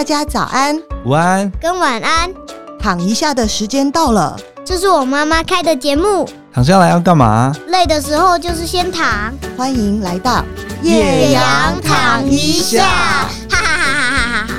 大家早安、午安跟晚安。躺一下的时间到了，这是我妈妈开的节目。躺下来要干嘛？累的时候就是先躺。欢迎来到叶阳躺一下，哈哈哈哈哈哈。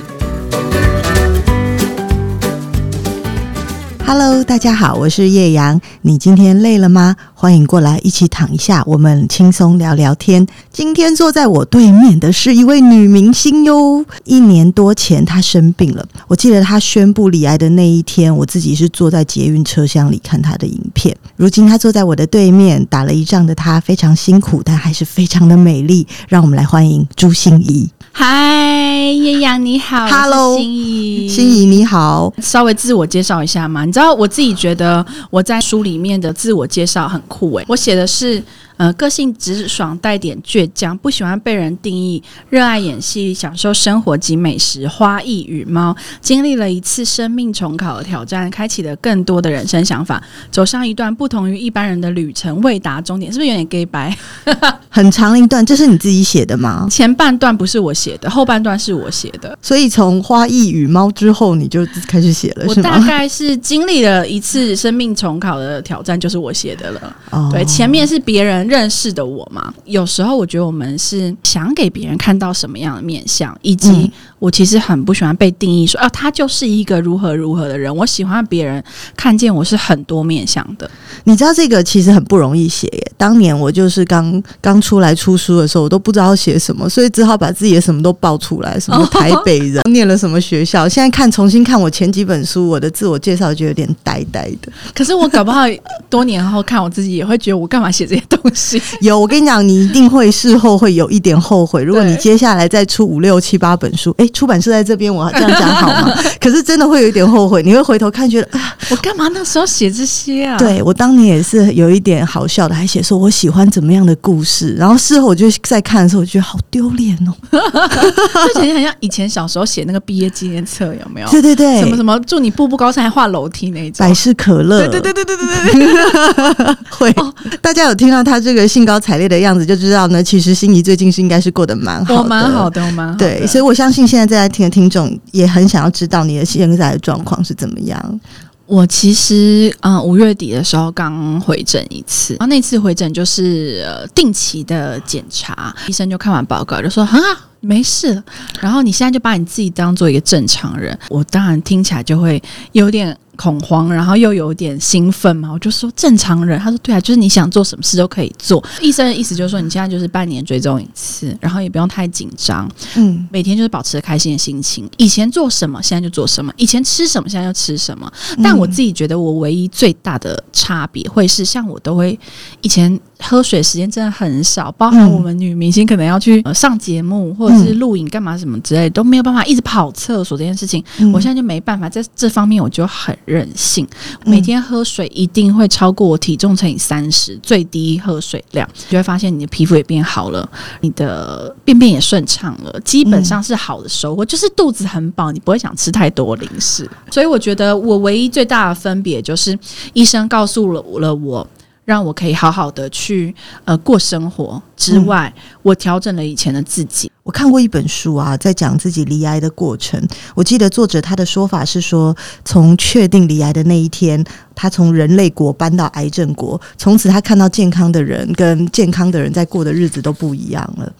Hello，大家好，我是叶阳。你今天累了吗？欢迎过来一起躺一下，我们轻松聊聊天。今天坐在我对面的是一位女明星哟。一年多前她生病了，我记得她宣布离癌的那一天，我自己是坐在捷运车厢里看她的影片。如今她坐在我的对面，打了一仗的她非常辛苦，但还是非常的美丽。让我们来欢迎朱心怡。嗨，叶阳你好，Hello，心怡，心怡你好。稍微自我介绍一下嘛，你知道我自己觉得我在书里面的自我介绍很酷诶，我写的是。呃，个性直爽，带点倔强，不喜欢被人定义，热爱演戏，享受生活及美食，花艺与猫，经历了一次生命重考的挑战，开启了更多的人生想法，走上一段不同于一般人的旅程，未达终点，是不是有点 gay 白？很长一段，这是你自己写的吗？前半段不是我写的，后半段是我写的。所以从花艺与猫之后，你就开始写了？我大概是经历了一次生命重考的挑战，就是我写的了。哦，对，前面是别人。认识的我吗，有时候我觉得我们是想给别人看到什么样的面相，以及我其实很不喜欢被定义说啊，他就是一个如何如何的人。我喜欢别人看见我是很多面相的。你知道这个其实很不容易写耶。当年我就是刚刚出来出书的时候，我都不知道写什么，所以只好把自己的什么都爆出来，什么台北人，哦、念了什么学校。现在看重新看我前几本书，我的自我介绍就有点呆呆的。可是我搞不好多年后看我自己，也会觉得我干嘛写这些东西。有，我跟你讲，你一定会事后会有一点后悔。如果你接下来再出五六七八本书，哎，出版社在这边，我这样讲好吗？可是真的会有一点后悔，你会回头看，觉得啊，我干嘛那时候写这些啊？对，我当年也是有一点好笑的，还写说我喜欢怎么样的故事，然后事后我就在看的时候，我觉得好丢脸哦，就觉得很像以前小时候写那个毕业纪念册，有没有？对对对，什么什么祝你步步高升，还画楼梯那一种，百事可乐，对对对对对对对，会，大家有听到他这个。兴高采烈的样子就知道呢，其实心仪最近是应该是过得蛮好的，蛮好的，蛮好的。对，所以我相信现在现在在听的听众也很想要知道你的现在的状况是怎么样。我其实啊，五月底的时候刚回诊一次，然后那次回诊就是定期的检查，医生就看完报告就说很好，没事。然后你现在就把你自己当做一个正常人，我当然听起来就会有点。恐慌，然后又有点兴奋嘛，我就说正常人，他说对啊，就是你想做什么事都可以做。医生的意思就是说，你现在就是半年追踪一次，然后也不用太紧张，嗯，每天就是保持着开心的心情。以前做什么，现在就做什么；以前吃什么，现在就吃什么。但我自己觉得，我唯一最大的差别会是，像我都会以前喝水时间真的很少，包含我们女明星可能要去上节目或者是录影干嘛什么之类，都没有办法一直跑厕所这件事情，我现在就没办法在这方面，我就很。任性，每天喝水一定会超过我体重乘以三十，最低喝水量，就会发现你的皮肤也变好了，你的便便也顺畅了，基本上是好的收获，就是肚子很饱，你不会想吃太多零食。所以我觉得我唯一最大的分别就是医生告诉了了我。让我可以好好的去呃过生活之外，嗯、我调整了以前的自己。我看过一本书啊，在讲自己离癌的过程。我记得作者他的说法是说，从确定离癌的那一天，他从人类国搬到癌症国，从此他看到健康的人跟健康的人在过的日子都不一样了。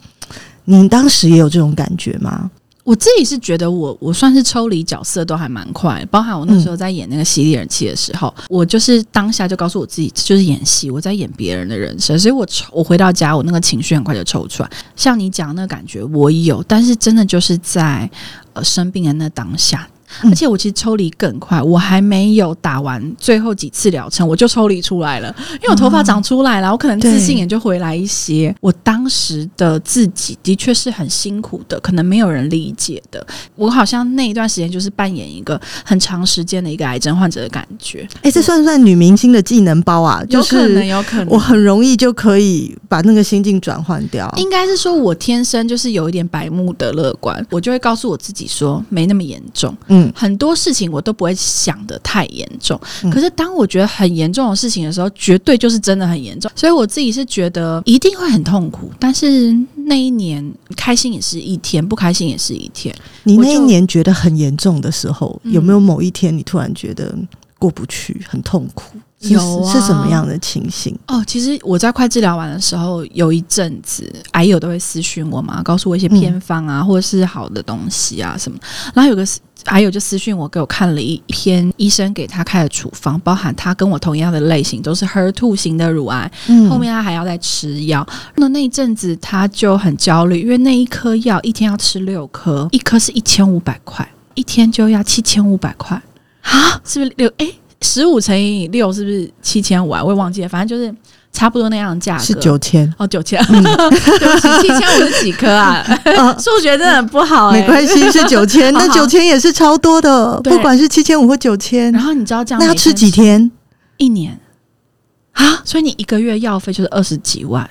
你当时也有这种感觉吗？我自己是觉得我我算是抽离角色都还蛮快，包含我那时候在演那个犀利人气的时候，嗯、我就是当下就告诉我自己就是演戏，我在演别人的人生，所以我抽我回到家，我那个情绪很快就抽出来。像你讲那个感觉我有，但是真的就是在呃生病的那当下。而且我其实抽离更快，我还没有打完最后几次疗程，我就抽离出来了，因为我头发长出来了，我可能自信也就回来一些。我当时的自己的确是很辛苦的，可能没有人理解的。我好像那一段时间就是扮演一个很长时间的一个癌症患者的感觉。哎，这算不算女明星的技能包啊？就是有可能，有可能，我很容易就可以把那个心境转换掉。应该是说我天生就是有一点白目的乐观，我就会告诉我自己说没那么严重。嗯，很多事情我都不会想得太严重。嗯、可是当我觉得很严重的事情的时候，绝对就是真的很严重。所以我自己是觉得一定会很痛苦，但是那一年开心也是一天，不开心也是一天。你那一年觉得很严重的时候，有没有某一天你突然觉得过不去，很痛苦？有啊，是什么样的情形？哦，其实我在快治疗完的时候，有一阵子癌友都会私讯我嘛，告诉我一些偏方啊，嗯、或者是好的东西啊什么。然后有个癌友就私讯我，给我看了一篇医生给他开的处方，包含他跟我同样的类型，都是 HER2 型的乳癌。嗯，后面他还要再吃药。那那一阵子他就很焦虑，因为那一颗药一天要吃六颗，一颗是一千五百块，一天就要七千五百块啊？是不是六？哎。十五乘以六是不是七千五啊？我也忘记了，反正就是差不多那样的价格。是九千哦，九千。嗯、对不起，七千五是几颗啊？数、哦、学真的很不好、欸。没关系，是 九千，那九千也是超多的。不管是七千五或九千，然后你知道这样，那要吃几天？一年啊？所以你一个月药费就是二十几万，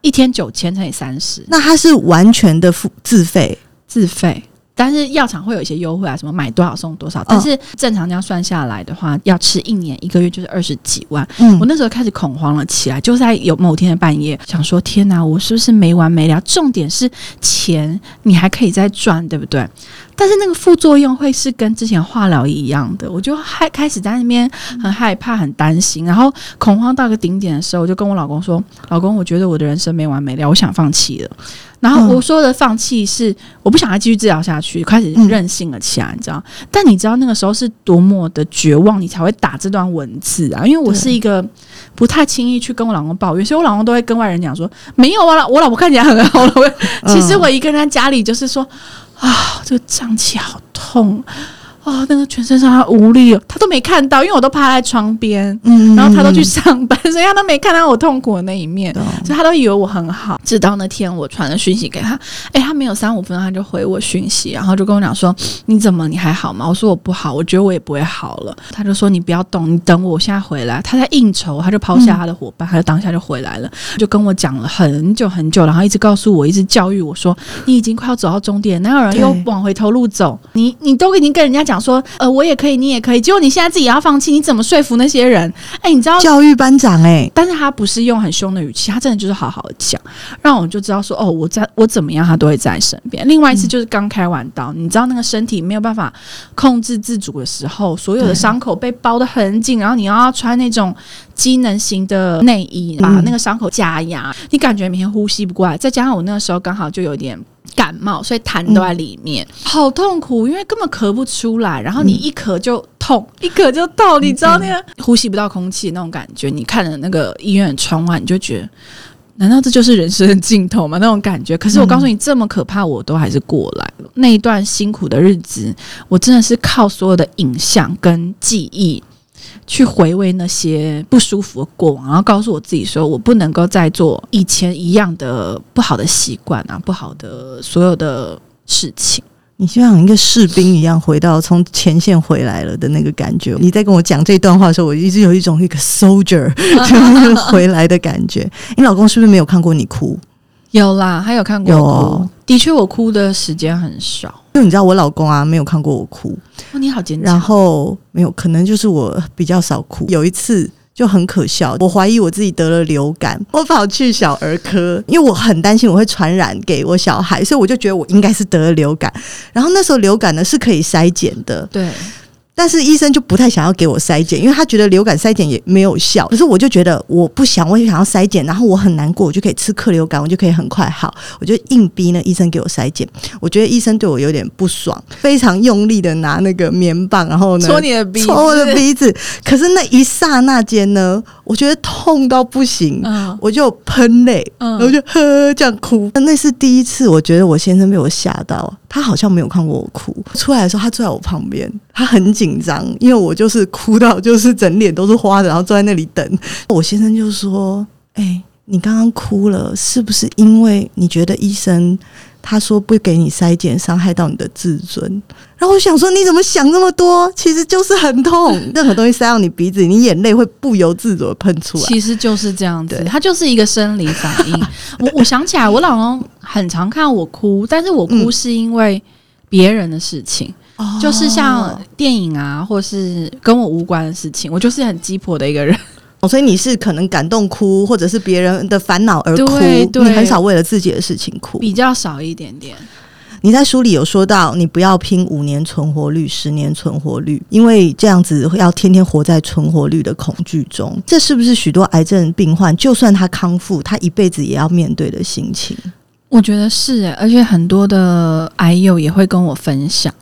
一天九千乘以三十，那它是完全的付自费，自费。但是药厂会有一些优惠啊，什么买多少送多少。但是正常这样算下来的话，要吃一年一个月就是二十几万。嗯，我那时候开始恐慌了起来，就在有某天的半夜，想说天哪，我是不是没完没了？重点是钱你还可以再赚，对不对？但是那个副作用会是跟之前化疗一样的，我就害开始在那边很害怕、很担心，然后恐慌到个顶点的时候，我就跟我老公说：“老公，我觉得我的人生没完没了，我想放弃了。”然后我说的放弃是我不想再继续治疗下去，开始任性了起来，你知道？但你知道那个时候是多么的绝望，你才会打这段文字啊？因为我是一个不太轻易去跟我老公抱怨，所以我老公都会跟外人讲说：“没有啊，我老婆看起来很好了。”其实我一个人在家里就是说。啊，这个胀气好痛。啊、哦，那个全身上下无力，他都没看到，因为我都趴在窗边，嗯，然后他都去上班，所以他都没看到我痛苦的那一面，嗯、所以他都以为我很好。直到那天我传了讯息给他，哎，他没有三五分钟他就回我讯息，然后就跟我讲说：“你怎么？你还好吗？”我说：“我不好，我觉得我也不会好了。”他就说：“你不要动，你等我，我现在回来。”他在应酬，他就抛下他的伙伴，嗯、他就当下就回来了，就跟我讲了很久很久，然后一直告诉我，一直教育我说：“你已经快要走到终点，哪有人又往回头路走？你你都已经跟人家讲说，呃，我也。”也可以，你也可以。结果你现在自己要放弃，你怎么说服那些人？哎、欸，你知道教育班长哎、欸，但是他不是用很凶的语气，他真的就是好好的讲，让我就知道说哦，我在我怎么样，他都会在身边。另外一次就是刚开完刀，嗯、你知道那个身体没有办法控制自主的时候，所有的伤口被包得很紧，然后你要穿那种机能型的内衣，把那个伤口加压，嗯、你感觉每天呼吸不过来。再加上我那个时候刚好就有点。感冒，所以痰都在里面，嗯、好痛苦，因为根本咳不出来，然后你一咳就痛，嗯、一咳就痛，你知道那个呼吸不到空气那种感觉。你看着那个医院的窗外，你就觉得，难道这就是人生的尽头吗？那种感觉。可是我告诉你，这么可怕，我都还是过来了。嗯、那一段辛苦的日子，我真的是靠所有的影像跟记忆。去回味那些不舒服的过往，然后告诉我自己说，我不能够再做以前一样的不好的习惯啊，不好的所有的事情。你就像一个士兵一样，回到从前线回来了的那个感觉。你在跟我讲这段话的时候，我一直有一种一个 soldier 就是回来的感觉。你老公是不是没有看过你哭？有啦，他有看过我哭。哦、的确，我哭的时间很少。因为你知道，我老公啊，没有看过我哭。哦，你好坚强。然后没有，可能就是我比较少哭。有一次就很可笑，我怀疑我自己得了流感，我跑去小儿科，因为我很担心我会传染给我小孩，所以我就觉得我应该是得了流感。然后那时候流感呢是可以筛检的，对。但是医生就不太想要给我筛检，因为他觉得流感筛检也没有效。可是我就觉得我不想，我就想要筛检，然后我很难过，我就可以吃克流感，我就可以很快好。我就硬逼那医生给我筛检。我觉得医生对我有点不爽，非常用力的拿那个棉棒，然后呢 戳你的鼻子，戳我的鼻子。可是那一刹那间呢，我觉得痛到不行，嗯、我就喷泪，嗯、然后就呵这样哭。那是第一次，我觉得我先生被我吓到。他好像没有看过我哭，出来的时候他坐在我旁边，他很紧张，因为我就是哭到就是整脸都是花的，然后坐在那里等。我先生就说：“哎、你刚刚哭了，是不是因为你觉得医生他说不给你筛检，伤害到你的自尊？然后我想说，你怎么想那么多？其实就是很痛，任何东西塞到你鼻子，你眼泪会不由自主的喷出来。其实就是这样子，它就是一个生理反应。我我想起来，我老公很常看我哭，但是我哭是因为别人的事情，嗯、就是像电影啊，或是跟我无关的事情，我就是很鸡婆的一个人。所以你是可能感动哭，或者是别人的烦恼而哭，你很少为了自己的事情哭，比较少一点点。你在书里有说到，你不要拼五年存活率、十年存活率，因为这样子要天天活在存活率的恐惧中。这是不是许多癌症病患，就算他康复，他一辈子也要面对的心情？我觉得是，而且很多的癌友也会跟我分享。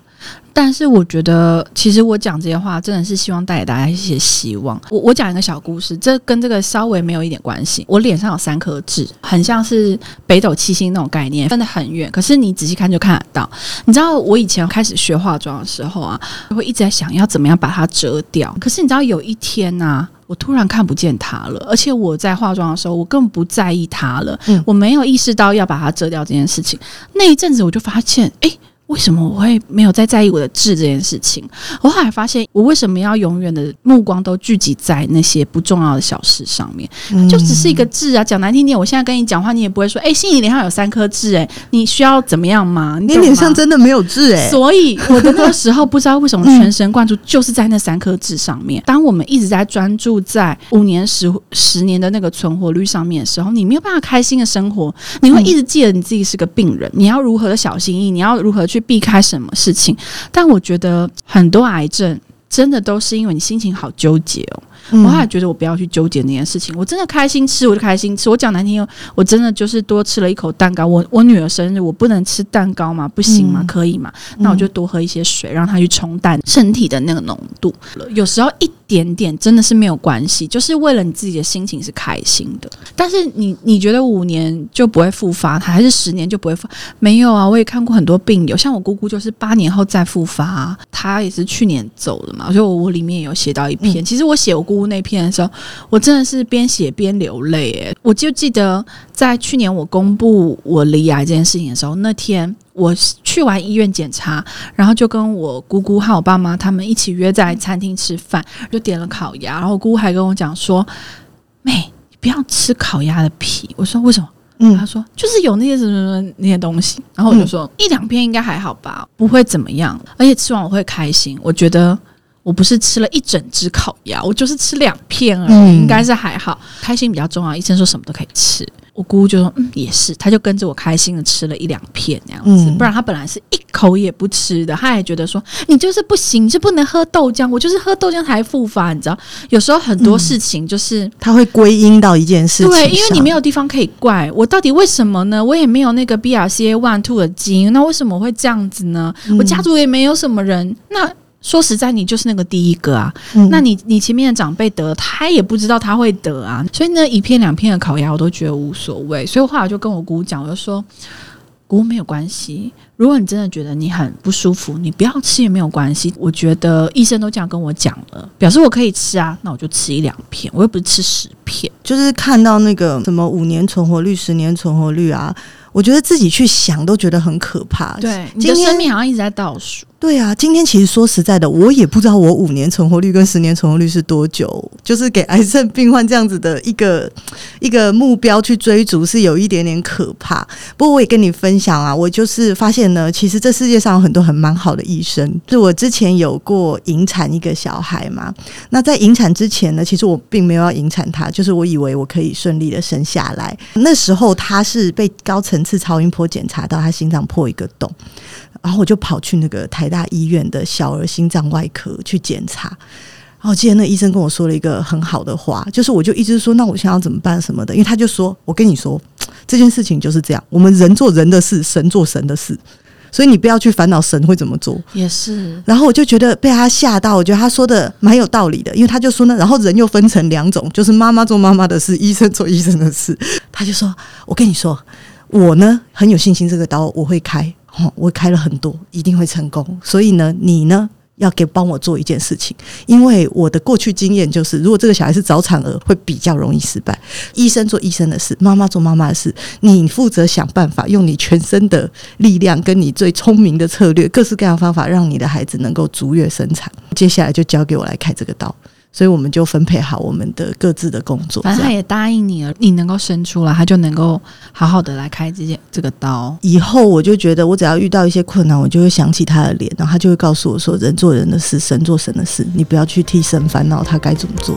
但是我觉得，其实我讲这些话，真的是希望带给大家一些希望。我我讲一个小故事，这跟这个稍微没有一点关系。我脸上有三颗痣，很像是北斗七星那种概念，分得很远。可是你仔细看就看得到。你知道我以前开始学化妆的时候啊，会一直在想要怎么样把它遮掉。可是你知道有一天呐、啊，我突然看不见它了，而且我在化妆的时候，我根本不在意它了。嗯，我没有意识到要把它遮掉这件事情。那一阵子我就发现，哎。为什么我会没有再在意我的痣这件事情？我后来发现，我为什么要永远的目光都聚集在那些不重要的小事上面？就只是一个痣啊！讲难听点，我现在跟你讲话，你也不会说：“哎、欸，心怡脸上有三颗痣，哎，你需要怎么样吗？”你脸上真的没有痣，哎。所以我的那个时候不知道为什么全神贯注，就是在那三颗痣上面。当我们一直在专注在五年、十十年的那个存活率上面的时候，你没有办法开心的生活。你会一直记得你自己是个病人，你要如何的小心翼翼，你要如何去。避开什么事情？但我觉得很多癌症真的都是因为你心情好纠结哦。我还觉得我不要去纠结那件事情。我真的开心吃，我就开心吃。我讲难听，我真的就是多吃了一口蛋糕。我我女儿生日，我不能吃蛋糕吗？不行吗？可以吗？那我就多喝一些水，让她去冲淡身体的那个浓度。有时候一点点真的是没有关系，就是为了你自己的心情是开心的。但是你你觉得五年就不会复发，还是十年就不会复？没有啊，我也看过很多病友，像我姑姑就是八年后再复发，她也是去年走了嘛。所以我我里面有写到一篇，其实我写我姑姑那篇的时候，我真的是边写边流泪。诶，我就记得在去年我公布我离癌这件事情的时候，那天。我去完医院检查，然后就跟我姑姑和我爸妈他们一起约在餐厅吃饭，就点了烤鸭。然后我姑姑还跟我讲说：“妹，你不要吃烤鸭的皮。”我说：“为什么？”嗯，他说：“就是有那些什么什么那些东西。”然后我就说：“嗯、一两片应该还好吧，不会怎么样。而且吃完我会开心。我觉得我不是吃了一整只烤鸭，我就是吃两片而已，嗯、应该是还好，开心比较重要。医生说什么都可以吃。”我姑姑就说：“嗯，也是。”他就跟着我开心的吃了一两片那样子，不然他本来是一口也不吃的。他也觉得说：“你就是不行，你就不能喝豆浆。”我就是喝豆浆才复发，你知道？有时候很多事情就是他会归因到一件事情，对，因为你没有地方可以怪我。到底为什么呢？我也没有那个 BRCA one two 的基因，那为什么会这样子呢？我家族也没有什么人，那。说实在，你就是那个第一个啊。嗯、那你你前面的长辈得，他也不知道他会得啊。所以那，一片两片的烤鸭我都觉得无所谓。所以后来我就跟我姑姑讲，我就说，姑姑没有关系。如果你真的觉得你很不舒服，你不要吃也没有关系。我觉得医生都这样跟我讲了，表示我可以吃啊，那我就吃一两片，我又不是吃十片。就是看到那个什么五年存活率、十年存活率啊，我觉得自己去想都觉得很可怕。对，你的生命好像一直在倒数。对啊，今天其实说实在的，我也不知道我五年存活率跟十年存活率是多久。就是给癌症病患这样子的一个一个目标去追逐，是有一点点可怕。不过我也跟你分享啊，我就是发现呢，其实这世界上有很多很蛮好的医生。就我之前有过引产一个小孩嘛，那在引产之前呢，其实我并没有要引产他，就是我以为我可以顺利的生下来。那时候他是被高层次超音波检查到他心脏破一个洞。然后我就跑去那个台大医院的小儿心脏外科去检查，然后今天那医生跟我说了一个很好的话，就是我就一直说，那我现在要怎么办什么的，因为他就说，我跟你说这件事情就是这样，我们人做人的事，神做神的事，所以你不要去烦恼神会怎么做。也是。然后我就觉得被他吓到，我觉得他说的蛮有道理的，因为他就说呢，然后人又分成两种，就是妈妈做妈妈的事，医生做医生的事。他就说，我跟你说，我呢很有信心，这个刀我会开。哦，我开了很多，一定会成功。所以呢，你呢要给帮我做一件事情，因为我的过去经验就是，如果这个小孩是早产儿，会比较容易失败。医生做医生的事，妈妈做妈妈的事，你负责想办法，用你全身的力量，跟你最聪明的策略，各式各样方法，让你的孩子能够足月生产。接下来就交给我来开这个刀。所以我们就分配好我们的各自的工作。反正他也答应你了，你能够生出来，他就能够好好的来开这件这个刀。以后我就觉得，我只要遇到一些困难，我就会想起他的脸，然后他就会告诉我说：“人做人的事，神做神的事，你不要去替神烦恼，他该怎么做。”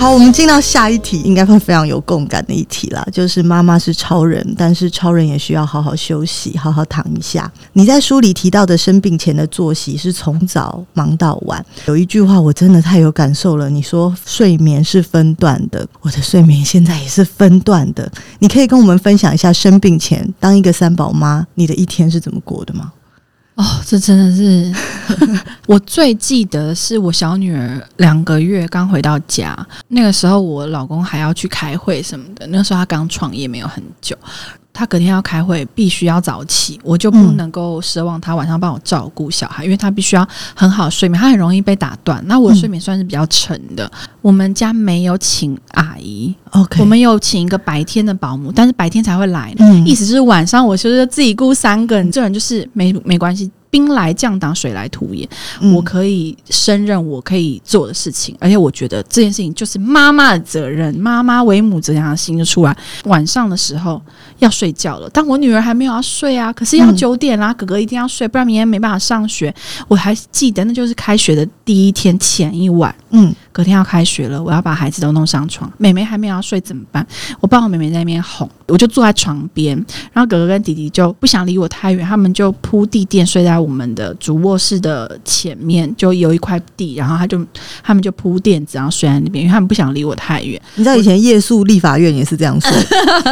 好，我们进到下一题，应该会非常有共感的一题啦。就是妈妈是超人，但是超人也需要好好休息，好好躺一下。你在书里提到的生病前的作息是从早忙到晚，有一句话我真的太有感受了。你说睡眠是分段的，我的睡眠现在也是分段的。你可以跟我们分享一下生病前当一个三宝妈，你的一天是怎么过的吗？哦，这真的是 我最记得，是我小女儿两个月刚回到家，那个时候我老公还要去开会什么的，那个时候他刚创业没有很久。他隔天要开会，必须要早起，我就不能够奢望他晚上帮我照顾小孩，嗯、因为他必须要很好睡眠，他很容易被打断。那我的睡眠算是比较沉的。嗯、我们家没有请阿姨，OK，我们有请一个白天的保姆，但是白天才会来，嗯、意思就是晚上我就是自己雇三个人，这人就是没没关系。兵来将挡，水来土掩。嗯、我可以胜任我可以做的事情，而且我觉得这件事情就是妈妈的责任，妈妈为母则强的心就出来。晚上的时候要睡觉了，但我女儿还没有要睡啊，可是要九点啦，嗯、哥哥一定要睡，不然明天没办法上学。我还记得那就是开学的第一天前一晚，嗯，隔天要开学了，我要把孩子都弄上床，妹妹还没有要睡怎么办？我抱我妹妹在那边哄，我就坐在床边，然后哥哥跟弟弟就不想离我太远，他们就铺地垫睡在。我们的主卧室的前面就有一块地，然后他就他们就铺垫子，然后睡在那边，因为他们不想离我太远。你知道以前夜宿立法院也是这样说，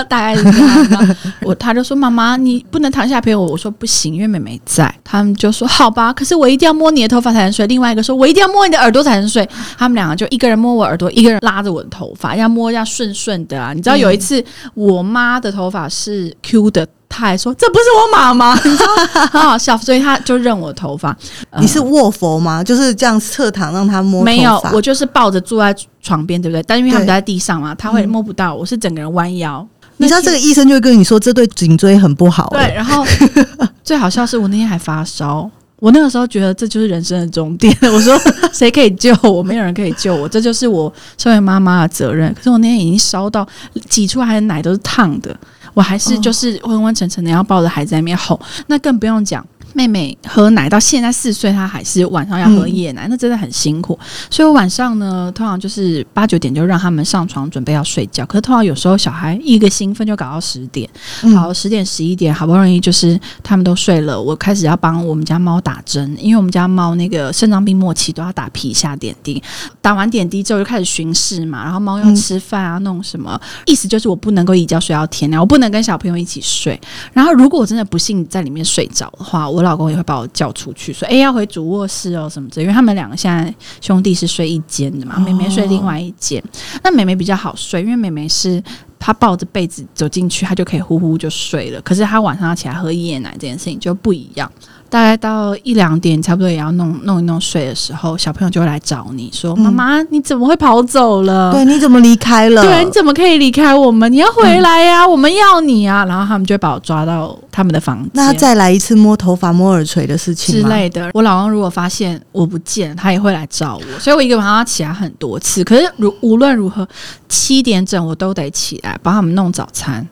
大概是这样。我他就说：“妈妈，你不能躺下陪我。”我说：“不行，因为妹妹在。”他们就说：“好吧。”可是我一定要摸你的头发才能睡。另外一个说：“我一定要摸你的耳朵才能睡。”他们两个就一个人摸我耳朵，一个人拉着我的头发，要摸要顺顺的啊。你知道有一次我妈的头发是 Q 的。他还说：“这不是我妈妈，你知道很好笑。”所以他就认我头发。你是卧佛吗？就是这样侧躺让他摸？没有，我就是抱着坐在床边，对不对？但因为他们都在地上嘛，他会摸不到。我是整个人弯腰。你知道这个医生就会跟你说，这对颈椎很不好。对，然后 最好笑是我那天还发烧。我那个时候觉得这就是人生的终点。我说：“谁可以救我？没有人可以救我，这就是我身为妈妈的责任。”可是我那天已经烧到挤出来的奶都是烫的。我还是就是昏昏沉沉的，要抱着孩子在那边吼，那更不用讲。妹妹喝奶到现在四岁，她还是晚上要喝夜奶，嗯、那真的很辛苦。所以我晚上呢，通常就是八九点就让他们上床准备要睡觉。可是通常有时候小孩一个兴奋就搞到十点，好十点十一点，好不容易就是他们都睡了，我开始要帮我们家猫打针，因为我们家猫那个肾脏病末期都要打皮下点滴。打完点滴之后就开始巡视嘛，然后猫要吃饭啊，弄什么，意思就是我不能够一觉睡到天亮，我不能跟小朋友一起睡。然后如果我真的不幸在里面睡着的话，我老公也会把我叫出去，说：“哎，要回主卧室哦，什么之类。”因为他们两个现在兄弟是睡一间的嘛，妹妹睡另外一间。那妹妹比较好睡，因为妹妹是她抱着被子走进去，她就可以呼呼就睡了。可是她晚上要起来喝夜奶这件事情就不一样。大概到一两点，差不多也要弄弄一弄睡的时候，小朋友就会来找你说：“妈妈，你怎么会跑走了？对，你怎么离开了？对，你怎么可以离开我们？你要回来呀，我们要你啊！”然后他们就会把我抓到他们的房间，那再来一次摸头发、摸耳垂的事情之类的。我老公如果发现我不见，他也会来找我，所以我一个晚上要起来很多次。可是如无论如何，七点整我都得起来帮他们弄早餐，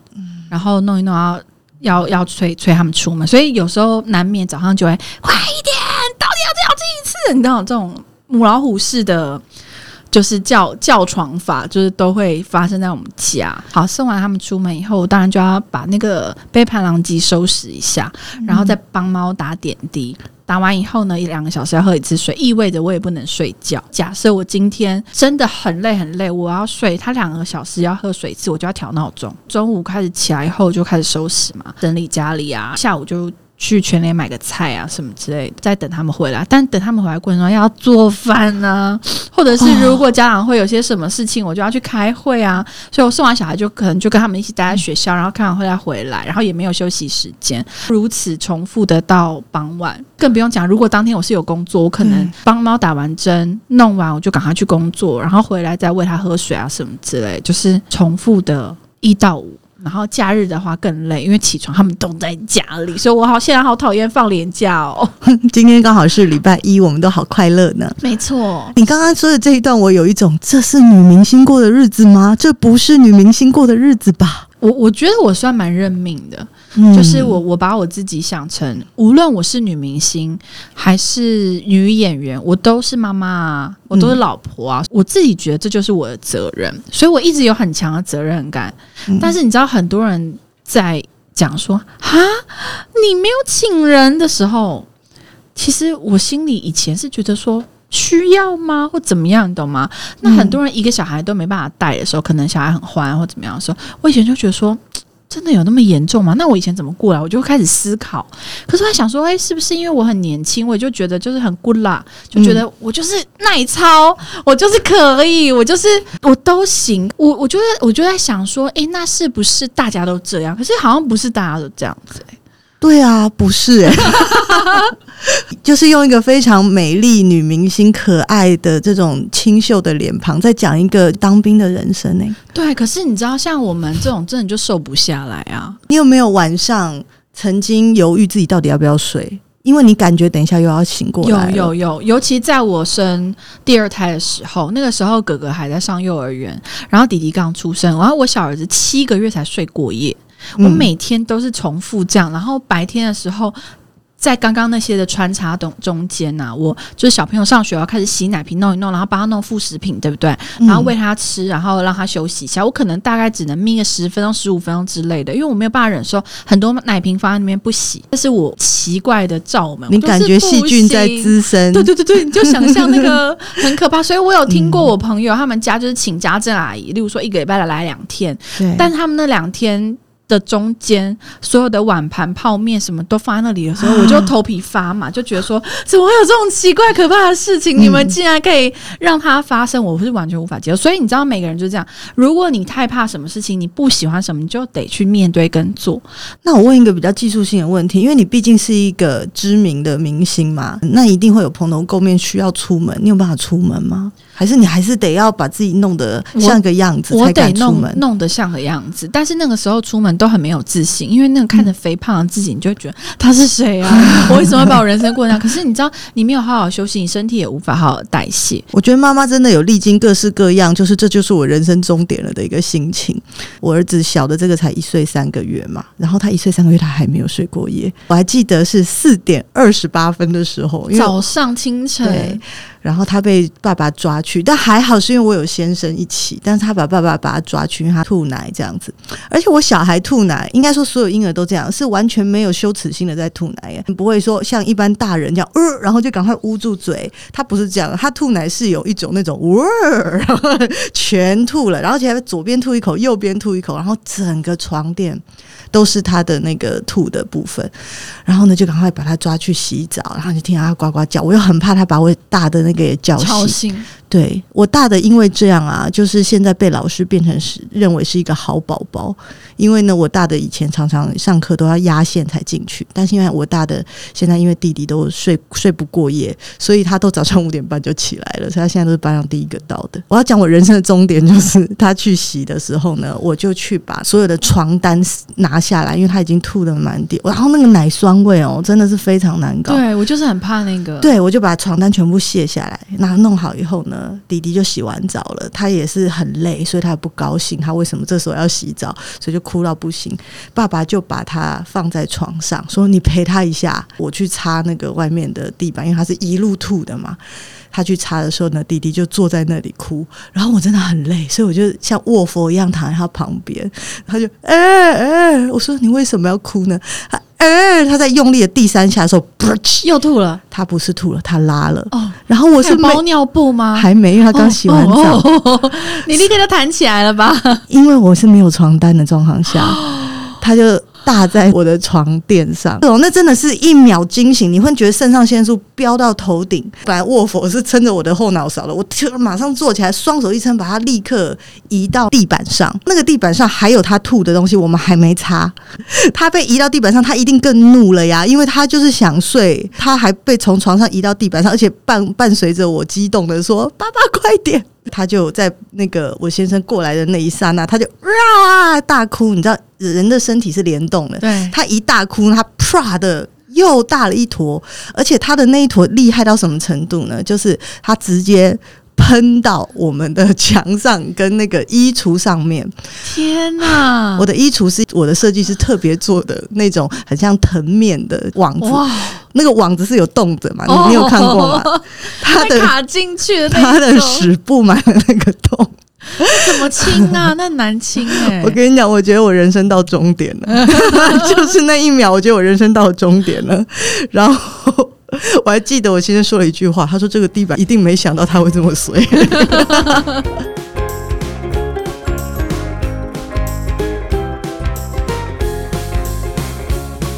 然后弄一弄要。要要催催他们出门，所以有时候难免早上就会快一点，到底要叫几次？你知道这种母老虎式的，就是叫叫床法，就是都会发生在我们家。好，送完他们出门以后，当然就要把那个杯盘狼藉收拾一下，然后再帮猫打点滴。打完以后呢，一两个小时要喝一次水，意味着我也不能睡觉。假设我今天真的很累很累，我要睡，他两个小时要喝水一次，我就要调闹钟。中午开始起来以后就开始收拾嘛，整理家里啊。下午就去全联买个菜啊什么之类的，再等他们回来。但等他们回来过程中要做饭啊，或者是如果家长会有些什么事情，我就要去开会啊。所以我送完小孩就可能就跟他们一起待在学校，然后开完会再回来，然后也没有休息时间，如此重复的到傍晚。更不用讲，如果当天我是有工作，我可能帮猫打完针，弄完我就赶快去工作，然后回来再喂它喝水啊什么之类，就是重复的一到五。然后假日的话更累，因为起床他们都在家里，所以我好现在好讨厌放年假哦。今天刚好是礼拜一，我们都好快乐呢。没错，你刚刚说的这一段，我有一种这是女明星过的日子吗？这不是女明星过的日子吧？我我觉得我算蛮认命的。就是我，我把我自己想成，无论我是女明星还是女演员，我都是妈妈啊，我都是老婆啊。我自己觉得这就是我的责任，所以我一直有很强的责任感。但是你知道，很多人在讲说“哈，你没有请人的时候”，其实我心里以前是觉得说需要吗，或怎么样，你懂吗？那很多人一个小孩都没办法带的时候，可能小孩很欢或怎么样的时候，我以前就觉得说。真的有那么严重吗？那我以前怎么过来？我就开始思考。可是我想说，哎、欸，是不是因为我很年轻，我就觉得就是很 good 啦，就觉得我就是耐操，嗯、我就是可以，我就是我都行。我我觉得我就在想说，哎、欸，那是不是大家都这样？可是好像不是大家都这样子、欸。对啊，不是哎、欸，就是用一个非常美丽女明星、可爱的这种清秀的脸庞，在讲一个当兵的人生呢、欸。对，可是你知道，像我们这种真的就瘦不下来啊。你有没有晚上曾经犹豫自己到底要不要睡？因为你感觉等一下又要醒过来。有有有，尤其在我生第二胎的时候，那个时候哥哥还在上幼儿园，然后弟弟刚出生，然后我小儿子七个月才睡过夜。我每天都是重复这样，然后白天的时候，在刚刚那些的穿插中中间呐、啊，我就是小朋友上学要开始洗奶瓶弄一弄，然后帮他弄副食品，对不对？然后喂他吃，然后让他休息一下。我可能大概只能眯个十分钟、十五分钟之类的，因为我没有办法忍受很多奶瓶放在那边不洗，这是我奇怪的罩门。你感觉细菌在滋生？对对对对，你就想象那个很可怕。所以我有听过我朋友他们家就是请家政阿姨，例如说一个礼拜来来两天，对，但他们那两天。的中间，所有的碗盘、泡面什么都放在那里的时候，我就头皮发麻，就觉得说，怎么会有这种奇怪可怕的事情？你们竟然可以让它发生，我是完全无法接受。所以你知道，每个人就这样。如果你太怕什么事情，你不喜欢什么，你就得去面对跟做。那我问一个比较技术性的问题，因为你毕竟是一个知名的明星嘛，那一定会有蓬头垢面需要出门，你有办法出门吗？还是你还是得要把自己弄得像个样子才敢出门？我得弄弄得像个样子，但是那个时候出门都很没有自信，因为那个看着肥胖的自己，你就会觉得他是谁啊？我为什么会把我人生过这样？可是你知道，你没有好好休息，你身体也无法好好代谢。我觉得妈妈真的有历经各式各样，就是这就是我人生终点了的一个心情。我儿子小的这个才一岁三个月嘛，然后他一岁三个月他还没有睡过夜，我还记得是四点二十八分的时候，早上清晨。然后他被爸爸抓去，但还好是因为我有先生一起，但是他把爸爸把他抓去，因为他吐奶这样子。而且我小孩吐奶，应该说所有婴儿都这样，是完全没有羞耻心的在吐奶，不会说像一般大人这样，呃，然后就赶快捂住嘴。他不是这样，他吐奶是有一种那种，呃，然后全吐了，然后且左边吐一口，右边吐一口，然后整个床垫都是他的那个吐的部分。然后呢，就赶快把他抓去洗澡，然后就听他呱呱叫，我又很怕他把我大的那个。也叫醒。对，我大的，因为这样啊，就是现在被老师变成是认为是一个好宝宝。因为呢，我大的以前常常上课都要压线才进去，但是因为我大的现在因为弟弟都睡睡不过夜，所以他都早上五点半就起来了，所以他现在都是班上第一个到的。我要讲我人生的终点，就是他去洗的时候呢，我就去把所有的床单拿下来，因为他已经吐的满地，然后那个奶酸味哦，真的是非常难搞。对，我就是很怕那个，对，我就把床单全部卸下来，那弄好以后呢。弟弟就洗完澡了，他也是很累，所以他不高兴。他为什么这时候要洗澡？所以就哭到不行。爸爸就把他放在床上，说：“你陪他一下，我去擦那个外面的地板，因为他是一路吐的嘛。”他去擦的时候呢，弟弟就坐在那里哭。然后我真的很累，所以我就像卧佛一样躺在他旁边。他就哎哎、我说：“你为什么要哭呢？”他哎、欸，他在用力的第三下的时候，又吐了。他不是吐了，他拉了。哦，然后我是包尿布吗？还没，因为他刚洗完澡。哦哦哦哦、你立刻就弹起来了吧？因为我是没有床单的状况下，他就大在我的床垫上。哦，那真的是一秒惊醒，你会觉得肾上腺素飙到头顶。本来卧佛是撑着我的后脑勺的，我就马上坐起来，双手一撑，把它立刻移到地板上。那个地板上还有他吐的东西，我们还没擦。他被移到地板上，他一定更怒了呀，因为他就是想睡，他还被从床上移到地板上，而且伴伴随着我激动的说：“爸爸，快点！”他就在那个我先生过来的那一刹那，他就啊大哭。你知道，人的身体是联动的，对，他一大哭，他啪的又大了一坨，而且他的那一坨厉害到什么程度呢？就是他直接。喷到我们的墙上跟那个衣橱上面，天哪！我的衣橱是我的设计师特别做的那种很像藤面的网子，那个网子是有洞的嘛？你你有看过吗？哦、它的卡进去的，它的屎布满了那个洞，怎么清啊？那难清哎、欸！我跟你讲，我觉得我人生到终点了，就是那一秒，我觉得我人生到终点了，然后。我还记得我先生说了一句话，他说：“这个地板一定没想到他会这么碎。”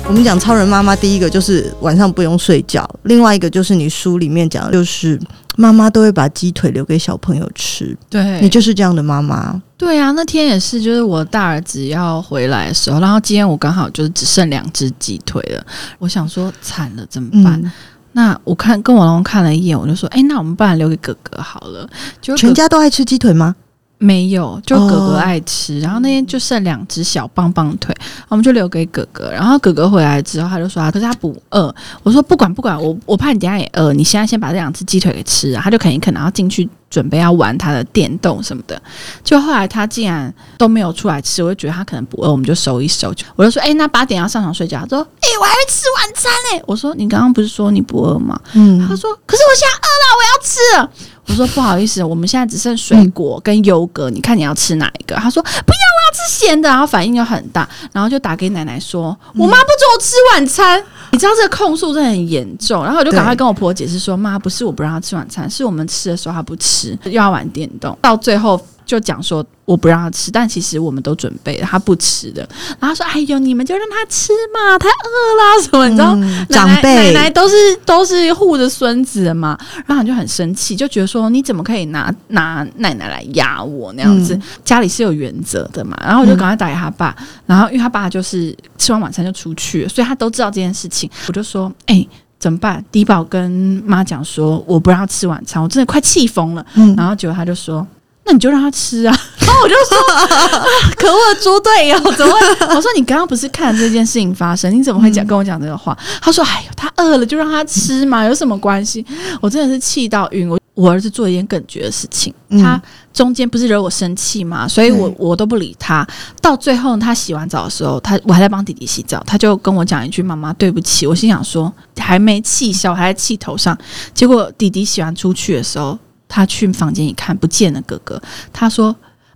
我们讲超人妈妈，第一个就是晚上不用睡觉，另外一个就是你书里面讲的，就是妈妈都会把鸡腿留给小朋友吃。对，你就是这样的妈妈。对啊，那天也是，就是我大儿子要回来的时候，然后今天我刚好就是只剩两只鸡腿了，我想说惨了怎么办？嗯、那我看跟我老公看了一眼，我就说，哎，那我们不然留给哥哥好了。就全家都爱吃鸡腿吗？没有，就哥哥爱吃。Oh. 然后那天就剩两只小棒棒腿，我们就留给哥哥。然后哥哥回来之后，他就说：“啊可是他不饿。”我说：“不管不管，我我怕你等下也饿。你现在先把这两只鸡腿给吃了。”他就肯定可能要进去准备要玩他的电动什么的。就后来他竟然都没有出来吃，我就觉得他可能不饿，我们就收一收。我就说：“哎，那八点要上床睡觉。”他说：“哎，我还没吃晚餐呢。”我说：“你刚刚不是说你不饿吗？”嗯，他说：“可是我现在饿了，我要吃了。”我说不好意思，我们现在只剩水果跟优格，你看你要吃哪一个？他说不要，我要吃咸的。然后反应就很大，然后就打给奶奶说，我妈不准我吃晚餐。你知道这个控诉真的很严重。然后我就赶快跟我婆婆解释说，妈不是我不让她吃晚餐，是我们吃的时候她不吃，又要玩电动，到最后。就讲说我不让他吃，但其实我们都准备了，他不吃的。然后说：“哎呦，你们就让他吃嘛，他饿啦什么？你知道，嗯、长辈奶奶都是都是护着孙子的嘛。”然后他就很生气，就觉得说：“你怎么可以拿拿奶奶来压我那样子？嗯、家里是有原则的嘛。”然后我就赶快打给他爸，然后因为他爸就是吃完晚餐就出去，所以他都知道这件事情。我就说：“哎、欸，怎么办？”迪宝跟妈讲说：“我不让他吃晚餐，我真的快气疯了。嗯”然后结果他就说。那你就让他吃啊！然后我就说，啊、可恶的猪队友，怎么会？我说你刚刚不是看这件事情发生，你怎么会讲跟我讲这个话？他说：“哎呦，他饿了就让他吃嘛，有什么关系？”我真的是气到晕。我我儿子做一件更绝的事情，他中间不是惹我生气嘛，所以我我都不理他。到最后他洗完澡的时候，他我还在帮弟弟洗澡，他就跟我讲一句：“妈妈，对不起。”我心想说，还没气消，还在气头上。结果弟弟洗完出去的时候。他去房间一看，不见了哥哥。他说：“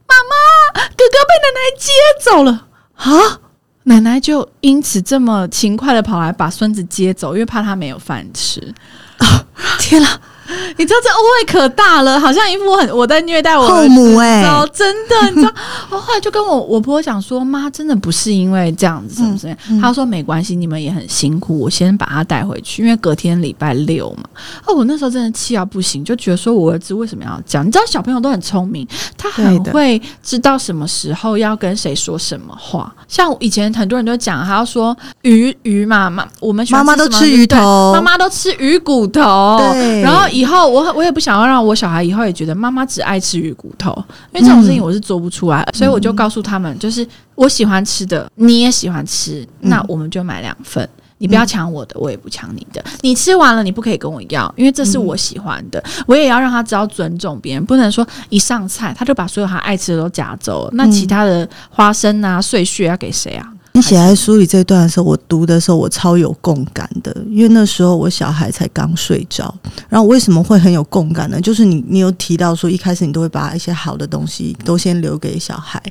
妈妈，哥哥被奶奶接走了啊！”奶奶就因此这么勤快的跑来把孙子接走，因为怕他没有饭吃。啊！天哪！你知道这误会可大了，好像一副很我在虐待我后母哎、欸，真的，你知道？我 后来就跟我我婆婆讲说，妈真的不是因为这样子，是不是？嗯、她说没关系，你们也很辛苦，我先把她带回去，因为隔天礼拜六嘛。哦，我那时候真的气到不行，就觉得说我儿子为什么要这样？你知道小朋友都很聪明，他很会知道什么时候要跟谁说什么话。像以前很多人都讲，他要说鱼鱼嘛妈，我们妈妈都吃鱼头，妈妈都吃鱼骨头，对，然后以后我我也不想要让我小孩以后也觉得妈妈只爱吃鱼骨头，因为这种事情我是做不出来，嗯、所以我就告诉他们，就是我喜欢吃的，你也喜欢吃，那我们就买两份，你不要抢我的，我也不抢你的。你吃完了，你不可以跟我要，因为这是我喜欢的，我也要让他知道尊重别人，不能说一上菜他就把所有他爱吃的都夹走了，那其他的花生啊、碎屑要给谁啊？你写在书里这一段的时候，我读的时候我超有共感的，因为那时候我小孩才刚睡着。然后为什么会很有共感呢？就是你，你有提到说一开始你都会把一些好的东西都先留给小孩。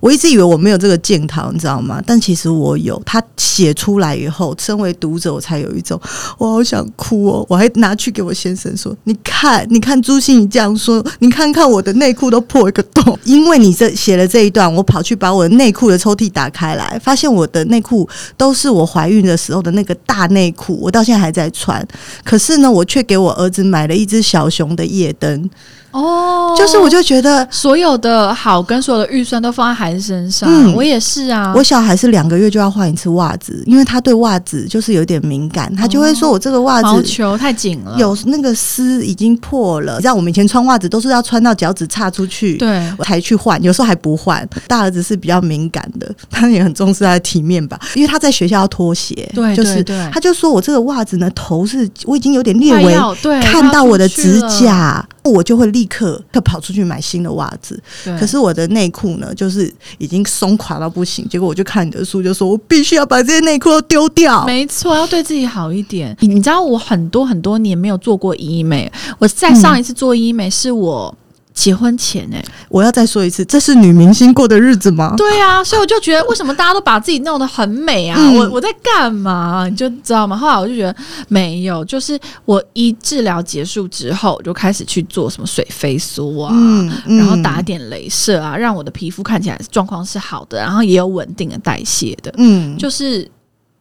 我一直以为我没有这个镜头，你知道吗？但其实我有。他写出来以后，身为读者，我才有一种我好想哭哦。我还拿去给我先生说：“你看，你看朱心怡这样说，你看看我的内裤都破一个洞，因为你这写了这一段，我跑去把我的内裤的抽屉打开来，发现。我的内裤都是我怀孕的时候的那个大内裤，我到现在还在穿。可是呢，我却给我儿子买了一只小熊的夜灯。哦，就是我就觉得所有的好跟所有的预算都放在孩子身上。嗯，我也是啊。我小孩是两个月就要换一次袜子，因为他对袜子就是有点敏感，他就会说我这个袜子毛球太紧了，有那个丝已经破了。你知道我们以前穿袜子都是要穿到脚趾岔出去，对，我才去换，有时候还不换。大儿子是比较敏感的，他也很重视他的体面吧，因为他在学校要脱鞋，对，就是对，他就说我这个袜子呢头是我已经有点裂围，对，看到我的指甲，我就会立刻要跑出去买新的袜子。可是我的内裤呢，就是已经松垮到不行。结果我就看你的书，就说我必须要把这些内裤都丢掉。没错，要对自己好一点。你你知道我很多很多年没有做过医美，我在上一次做医美是我。结婚前哎、欸，我要再说一次，这是女明星过的日子吗？对啊，所以我就觉得，为什么大家都把自己弄得很美啊？嗯、我我在干嘛？你就知道吗？后来我就觉得没有，就是我一治疗结束之后，我就开始去做什么水飞梭啊，嗯嗯、然后打点镭射啊，让我的皮肤看起来状况是好的，然后也有稳定的代谢的，嗯，就是。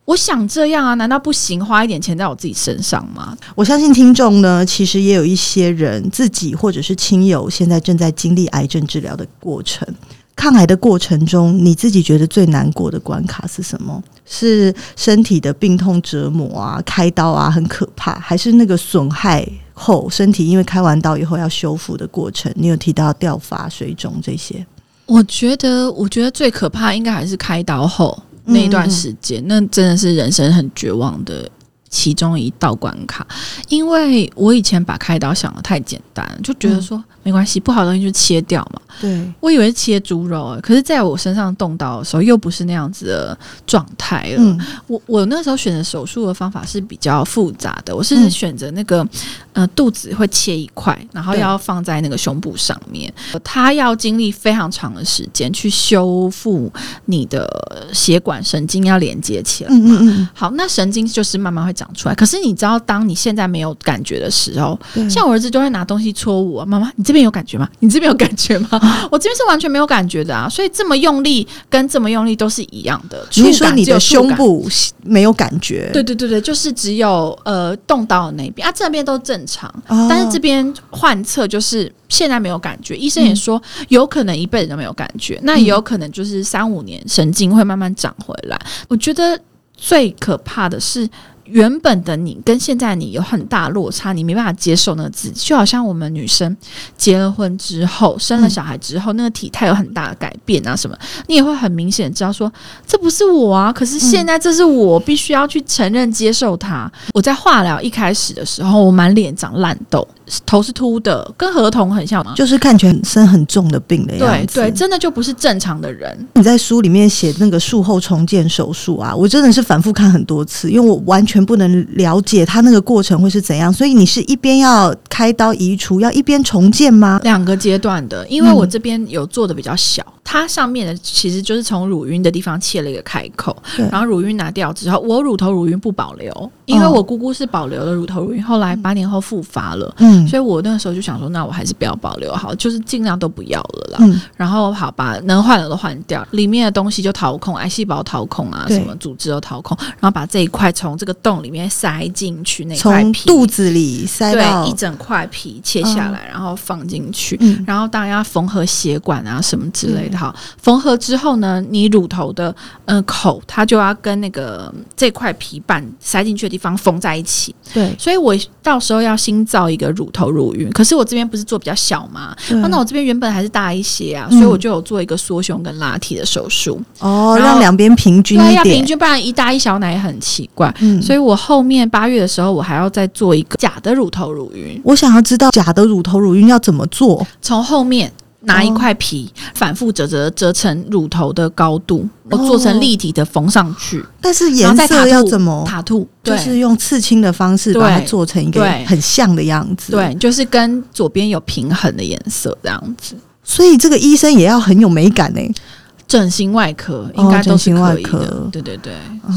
我想这样啊，难道不行？花一点钱在我自己身上吗？我相信听众呢，其实也有一些人自己或者是亲友，现在正在经历癌症治疗的过程。抗癌的过程中，你自己觉得最难过的关卡是什么？是身体的病痛折磨啊，开刀啊，很可怕，还是那个损害后身体因为开完刀以后要修复的过程？你有提到掉发、水肿这些？我觉得，我觉得最可怕应该还是开刀后。那一段时间，那真的是人生很绝望的其中一道关卡，因为我以前把开刀想的太简单，就觉得说。没关系，不好的东西就切掉嘛。对，我以为是切猪肉，可是在我身上动刀的时候，又不是那样子的状态了。嗯、我我那时候选择手术的方法是比较复杂的，我是选择那个、嗯、呃肚子会切一块，然后要放在那个胸部上面，它要经历非常长的时间去修复你的血管神经要连接起来。嗯嗯嗯。好，那神经就是慢慢会长出来。可是你知道，当你现在没有感觉的时候，像我儿子就会拿东西戳我，妈妈，你这边。有感觉吗？你这边有感觉吗？我这边是完全没有感觉的啊！所以这么用力跟这么用力都是一样的。你说你的胸部没有感觉？对对对对，就是只有呃动刀的那边啊，这边都正常，哦、但是这边患侧就是现在没有感觉。医生也说有可能一辈子都没有感觉，嗯、那也有可能就是三五年神经会慢慢长回来。我觉得最可怕的是。原本的你跟现在你有很大落差，你没办法接受那个自己，就好像我们女生结了婚之后，生了小孩之后，嗯、那个体态有很大的改变啊，什么，你也会很明显知道说这不是我啊，可是现在这是我，必须要去承认接受它。嗯、我在化疗一开始的时候，我满脸长烂痘。头是秃的，跟合同很像吗？就是看起来很生很重的病的样子。对对，真的就不是正常的人。你在书里面写那个术后重建手术啊，我真的是反复看很多次，因为我完全不能了解他那个过程会是怎样。所以你是一边要开刀移除，要一边重建吗？两个阶段的，因为我这边有做的比较小。嗯它上面的其实就是从乳晕的地方切了一个开口，然后乳晕拿掉之后，我乳头乳晕不保留，因为我姑姑是保留了乳头乳晕，后来八年后复发了，嗯，所以我那个时候就想说，那我还是不要保留好，就是尽量都不要了啦。嗯，然后好吧能换的都换掉，里面的东西就掏空，癌细胞掏空啊，什么组织都掏空，然后把这一块从这个洞里面塞进去，那块皮。肚子里塞到对一整块皮切下来，嗯、然后放进去，嗯、然后当然要缝合血管啊什么之类的。哈，缝合之后呢，你乳头的嗯、呃、口，它就要跟那个这块皮瓣塞进去的地方缝在一起。对，所以我到时候要新造一个乳头乳晕，可是我这边不是做比较小吗？对那我这边原本还是大一些啊，所以我就有做一个缩胸跟拉提的手术。哦，后让两边平均一点，对，要平均，不然一大一小奶也很奇怪。嗯，所以我后面八月的时候，我还要再做一个假的乳头乳晕。我想要知道假的乳头乳晕要怎么做？从后面。拿一块皮，哦、反复折折折成乳头的高度，我、哦、做成立体的缝上去。但是颜色要怎么？塔兔就是用刺青的方式把它做成一个很像的样子。对，就是跟左边有平衡的颜色这样子。所以这个医生也要很有美感呢、欸。整形外科应该都是可以的，对对对，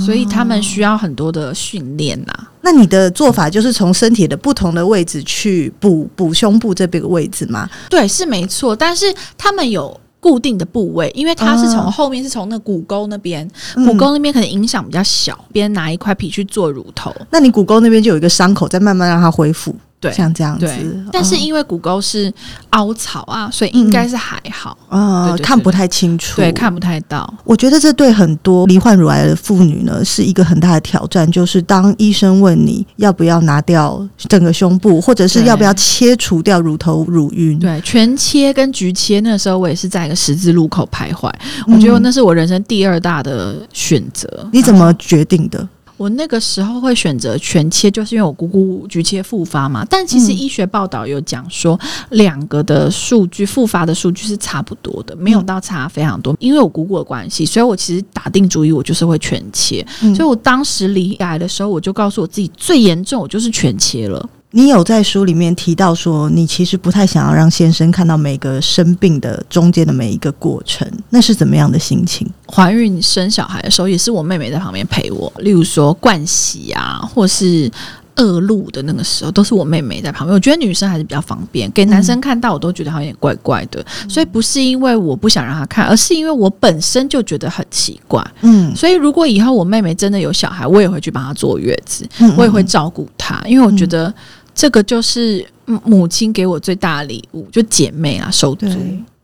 所以他们需要很多的训练呐。那你的做法就是从身体的不同的位置去补补胸部这边的位置吗？对，是没错。但是他们有固定的部位，因为它是从后面是从那骨沟那边，嗯骨沟那边可能影响比较小，别人拿一块皮去做乳头，那你骨沟那边就有一个伤口，再慢慢让它恢复。对，像这样子。但是因为骨沟是凹槽啊，所以应该是还好。啊、对对对，看不太清楚，对，看不太到。我觉得这对很多罹患乳癌的妇女呢，是一个很大的挑战。就是当医生问你要不要拿掉整个胸部，或者是要不要切除掉乳头乳晕，对，全切跟局切，那时候我也是在一个十字路口徘徊。嗯、我觉得那是我人生第二大的选择。你怎么决定的？我那个时候会选择全切，就是因为我姑姑局切复发嘛。但其实医学报道有讲说，两个的数据复发的数据是差不多的，没有到差非常多。因为我姑姑的关系，所以我其实打定主意，我就是会全切。所以我当时离癌的时候，我就告诉我自己，最严重我就是全切了。你有在书里面提到说，你其实不太想要让先生看到每个生病的中间的每一个过程，那是怎么样的心情？怀孕生小孩的时候，也是我妹妹在旁边陪我，例如说盥洗啊，或是恶露的那个时候，都是我妹妹在旁边。我觉得女生还是比较方便，给男生看到我都觉得好像有点怪怪的，嗯、所以不是因为我不想让他看，而是因为我本身就觉得很奇怪。嗯，所以如果以后我妹妹真的有小孩，我也会去帮她坐月子，嗯、我也会照顾她，因为我觉得。嗯这个就是母亲给我最大的礼物，就姐妹啊，手足。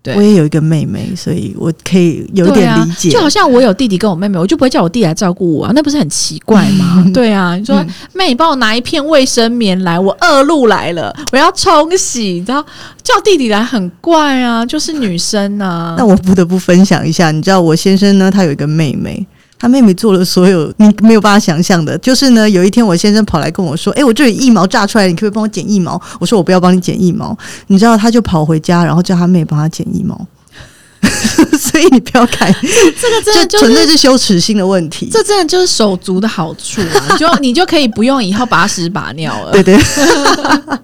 对，我也有一个妹妹，所以我可以有点理解。啊、就好像我有弟弟跟我妹妹，我就不会叫我弟来照顾我啊，那不是很奇怪吗？对啊，你说、嗯、妹，你帮我拿一片卫生棉来，我恶露来了，我要冲洗，你知道叫弟弟来很怪啊，就是女生啊。那我不得不分享一下，你知道我先生呢，他有一个妹妹。他妹妹做了所有 你没有办法想象的，就是呢，有一天我先生跑来跟我说：“诶，我这里一毛炸出来，你可不可以帮我剪一毛？”我说：“我不要帮你剪一毛。”你知道，他就跑回家，然后叫他妹帮他剪一毛。所以你不要改，这个真的就纯粹是羞耻心的问题。这真的就是手足的好处啊！就你就可以不用以后把屎把尿了。对对。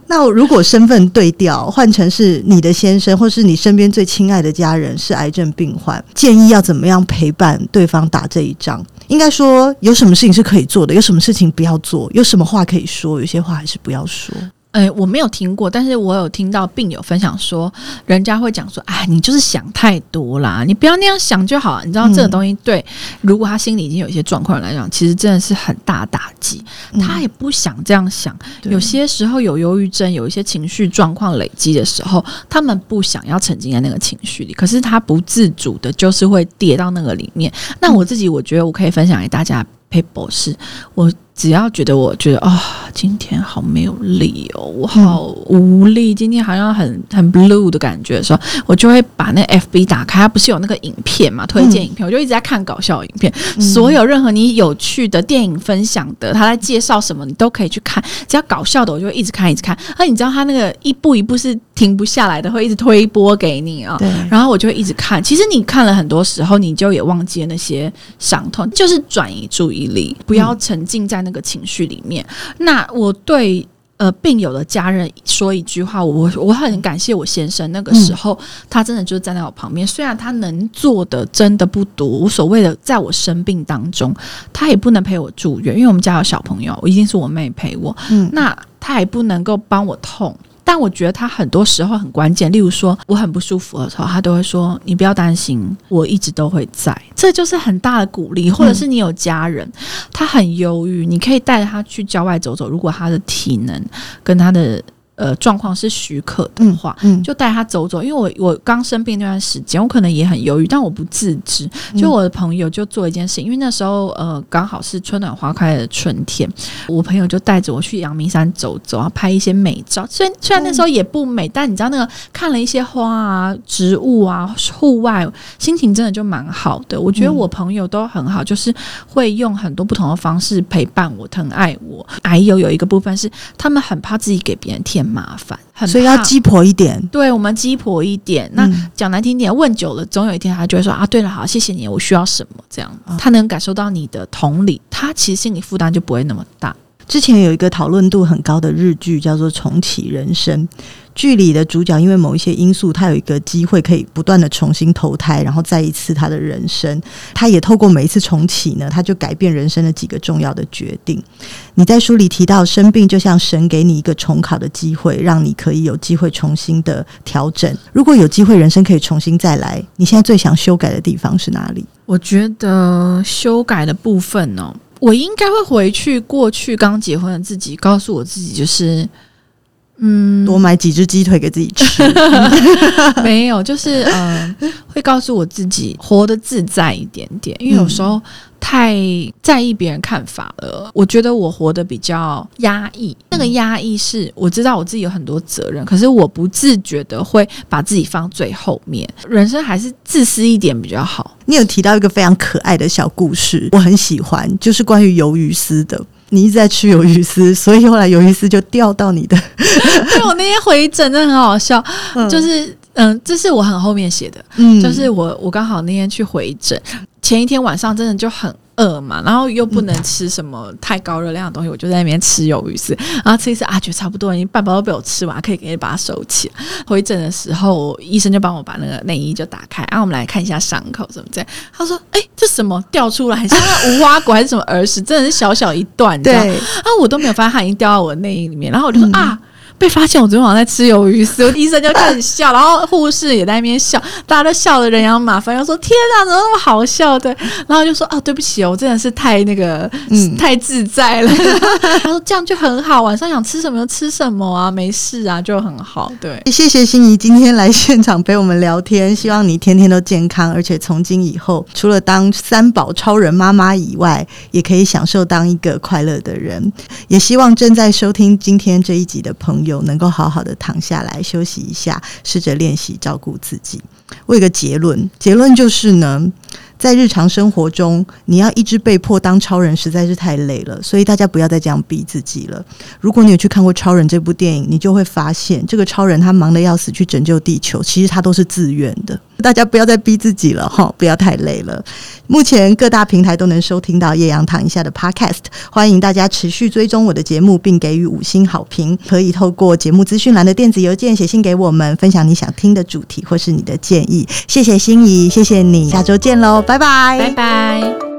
那如果身份对调，换成是你的先生，或是你身边最亲爱的家人是癌症病患，建议要怎么样陪伴对方打这一仗？应该说，有什么事情是可以做的，有什么事情不要做，有什么话可以说，有些话还是不要说。哎，我没有听过，但是我有听到病友分享说，人家会讲说，哎，你就是想太多啦，你不要那样想就好。你知道这个东西对，如果他心里已经有一些状况来讲，其实真的是很大打击。他也不想这样想。有些时候有忧郁症，有一些情绪状况累积的时候，他们不想要沉浸在那个情绪里，可是他不自主的，就是会跌到那个里面。那我自己，我觉得我可以分享给大家。佩博士，我只要觉得我觉得啊、哦，今天好没有力哦，我好无力，今天好像很很 blue 的感觉的时候，我就会把那 FB 打开，它不是有那个影片嘛，推荐影片，我就一直在看搞笑影片，所有任何你有趣的电影分享的，他在介绍什么，你都可以去看，只要搞笑的，我就会一直看一直看。而你知道他那个一步一步是停不下来的，会一直推播给你啊、哦，然后我就会一直看。其实你看了很多时候，你就也忘记了那些伤痛，就是转移注意。力不要沉浸在那个情绪里面。嗯、那我对呃病友的家人说一句话，我我很感谢我先生。那个时候、嗯、他真的就是站在我旁边，虽然他能做的真的不多。无所谓的，在我生病当中，他也不能陪我住院，因为我们家有小朋友，一定是我妹陪我。嗯，那他也不能够帮我痛。但我觉得他很多时候很关键，例如说我很不舒服的时候，他都会说：“你不要担心，我一直都会在。”这就是很大的鼓励。或者是你有家人，他很忧郁，你可以带着他去郊外走走。如果他的体能跟他的。呃，状况是许可的话，嗯嗯、就带他走走。因为我我刚生病那段时间，我可能也很犹豫，但我不自知。就我的朋友就做一件事，因为那时候呃刚好是春暖花开的春天，我朋友就带着我去阳明山走走，然后拍一些美照。虽然虽然那时候也不美，但你知道那个看了一些花啊、植物啊、户外，心情真的就蛮好的。我觉得我朋友都很好，就是会用很多不同的方式陪伴我、疼爱我。还有有一个部分是，他们很怕自己给别人添麻烦，所以要鸡婆一点。对，我们鸡婆一点。那讲难听点，问久了，总有一天他就会说啊，对了，好，谢谢你，我需要什么？这样，他能感受到你的同理，他其实心理负担就不会那么大。之前有一个讨论度很高的日剧叫做《重启人生》。剧里的主角因为某一些因素，他有一个机会可以不断的重新投胎，然后再一次他的人生。他也透过每一次重启呢，他就改变人生的几个重要的决定。你在书里提到，生病就像神给你一个重考的机会，让你可以有机会重新的调整。如果有机会，人生可以重新再来，你现在最想修改的地方是哪里？我觉得修改的部分呢、我应该会回去过去刚结婚的自己，告诉我自己就是。嗯，多买几只鸡腿给自己吃。没有，就是嗯、呃，会告诉我自己活得自在一点点，因为有时候太在意别人看法了。我觉得我活得比较压抑，那个压抑是我知道我自己有很多责任，可是我不自觉的会把自己放最后面。人生还是自私一点比较好。你有提到一个非常可爱的小故事，我很喜欢，就是关于鱿鱼丝的。你一直在吃鱿鱼丝，所以后来鱿鱼丝就掉到你的。对，我那天回诊真的很好笑，嗯、就是嗯，这是我很后面写的，嗯，就是我我刚好那天去回诊，前一天晚上真的就很。饿嘛，然后又不能吃什么太高热量的东西，嗯、我就在那边吃鱿鱼丝，然后吃一次啊，觉得差不多，已经半包都被我吃完，可以给你把它收起。回诊的时候，医生就帮我把那个内衣就打开，然、啊、后我们来看一下伤口怎么这样。他说：“哎、欸，这什么掉出来，很像那无花果还是什么耳屎，真的是小小一段，对，啊，我都没有发现它已经掉到我的内衣里面，然后我就说、嗯、啊。”被发现我昨天晚上在吃鱿鱼丝，医生就开始笑，然后护士也在那边笑，大家都笑的人仰马翻，又说：“天哪，怎么那么好笑？”对，然后就说：“啊，对不起哦，我真的是太那个，嗯，太自在了。”他说：“这样就很好，晚上想吃什么就吃什么啊，没事啊，就很好。”对，谢谢心怡今天来现场陪我们聊天，希望你天天都健康，而且从今以后，除了当三宝超人妈妈以外，也可以享受当一个快乐的人。也希望正在收听今天这一集的朋友。有能够好好的躺下来休息一下，试着练习照顾自己。我有个结论，结论就是呢，在日常生活中，你要一直被迫当超人，实在是太累了。所以大家不要再这样逼自己了。如果你有去看过《超人》这部电影，你就会发现，这个超人他忙得要死去拯救地球，其实他都是自愿的。大家不要再逼自己了哈，不要太累了。目前各大平台都能收听到叶阳躺一下的 Podcast，欢迎大家持续追踪我的节目，并给予五星好评。可以透过节目资讯栏的电子邮件写信给我们，分享你想听的主题或是你的建议。谢谢心仪，谢谢你，下周见喽，拜拜，拜拜。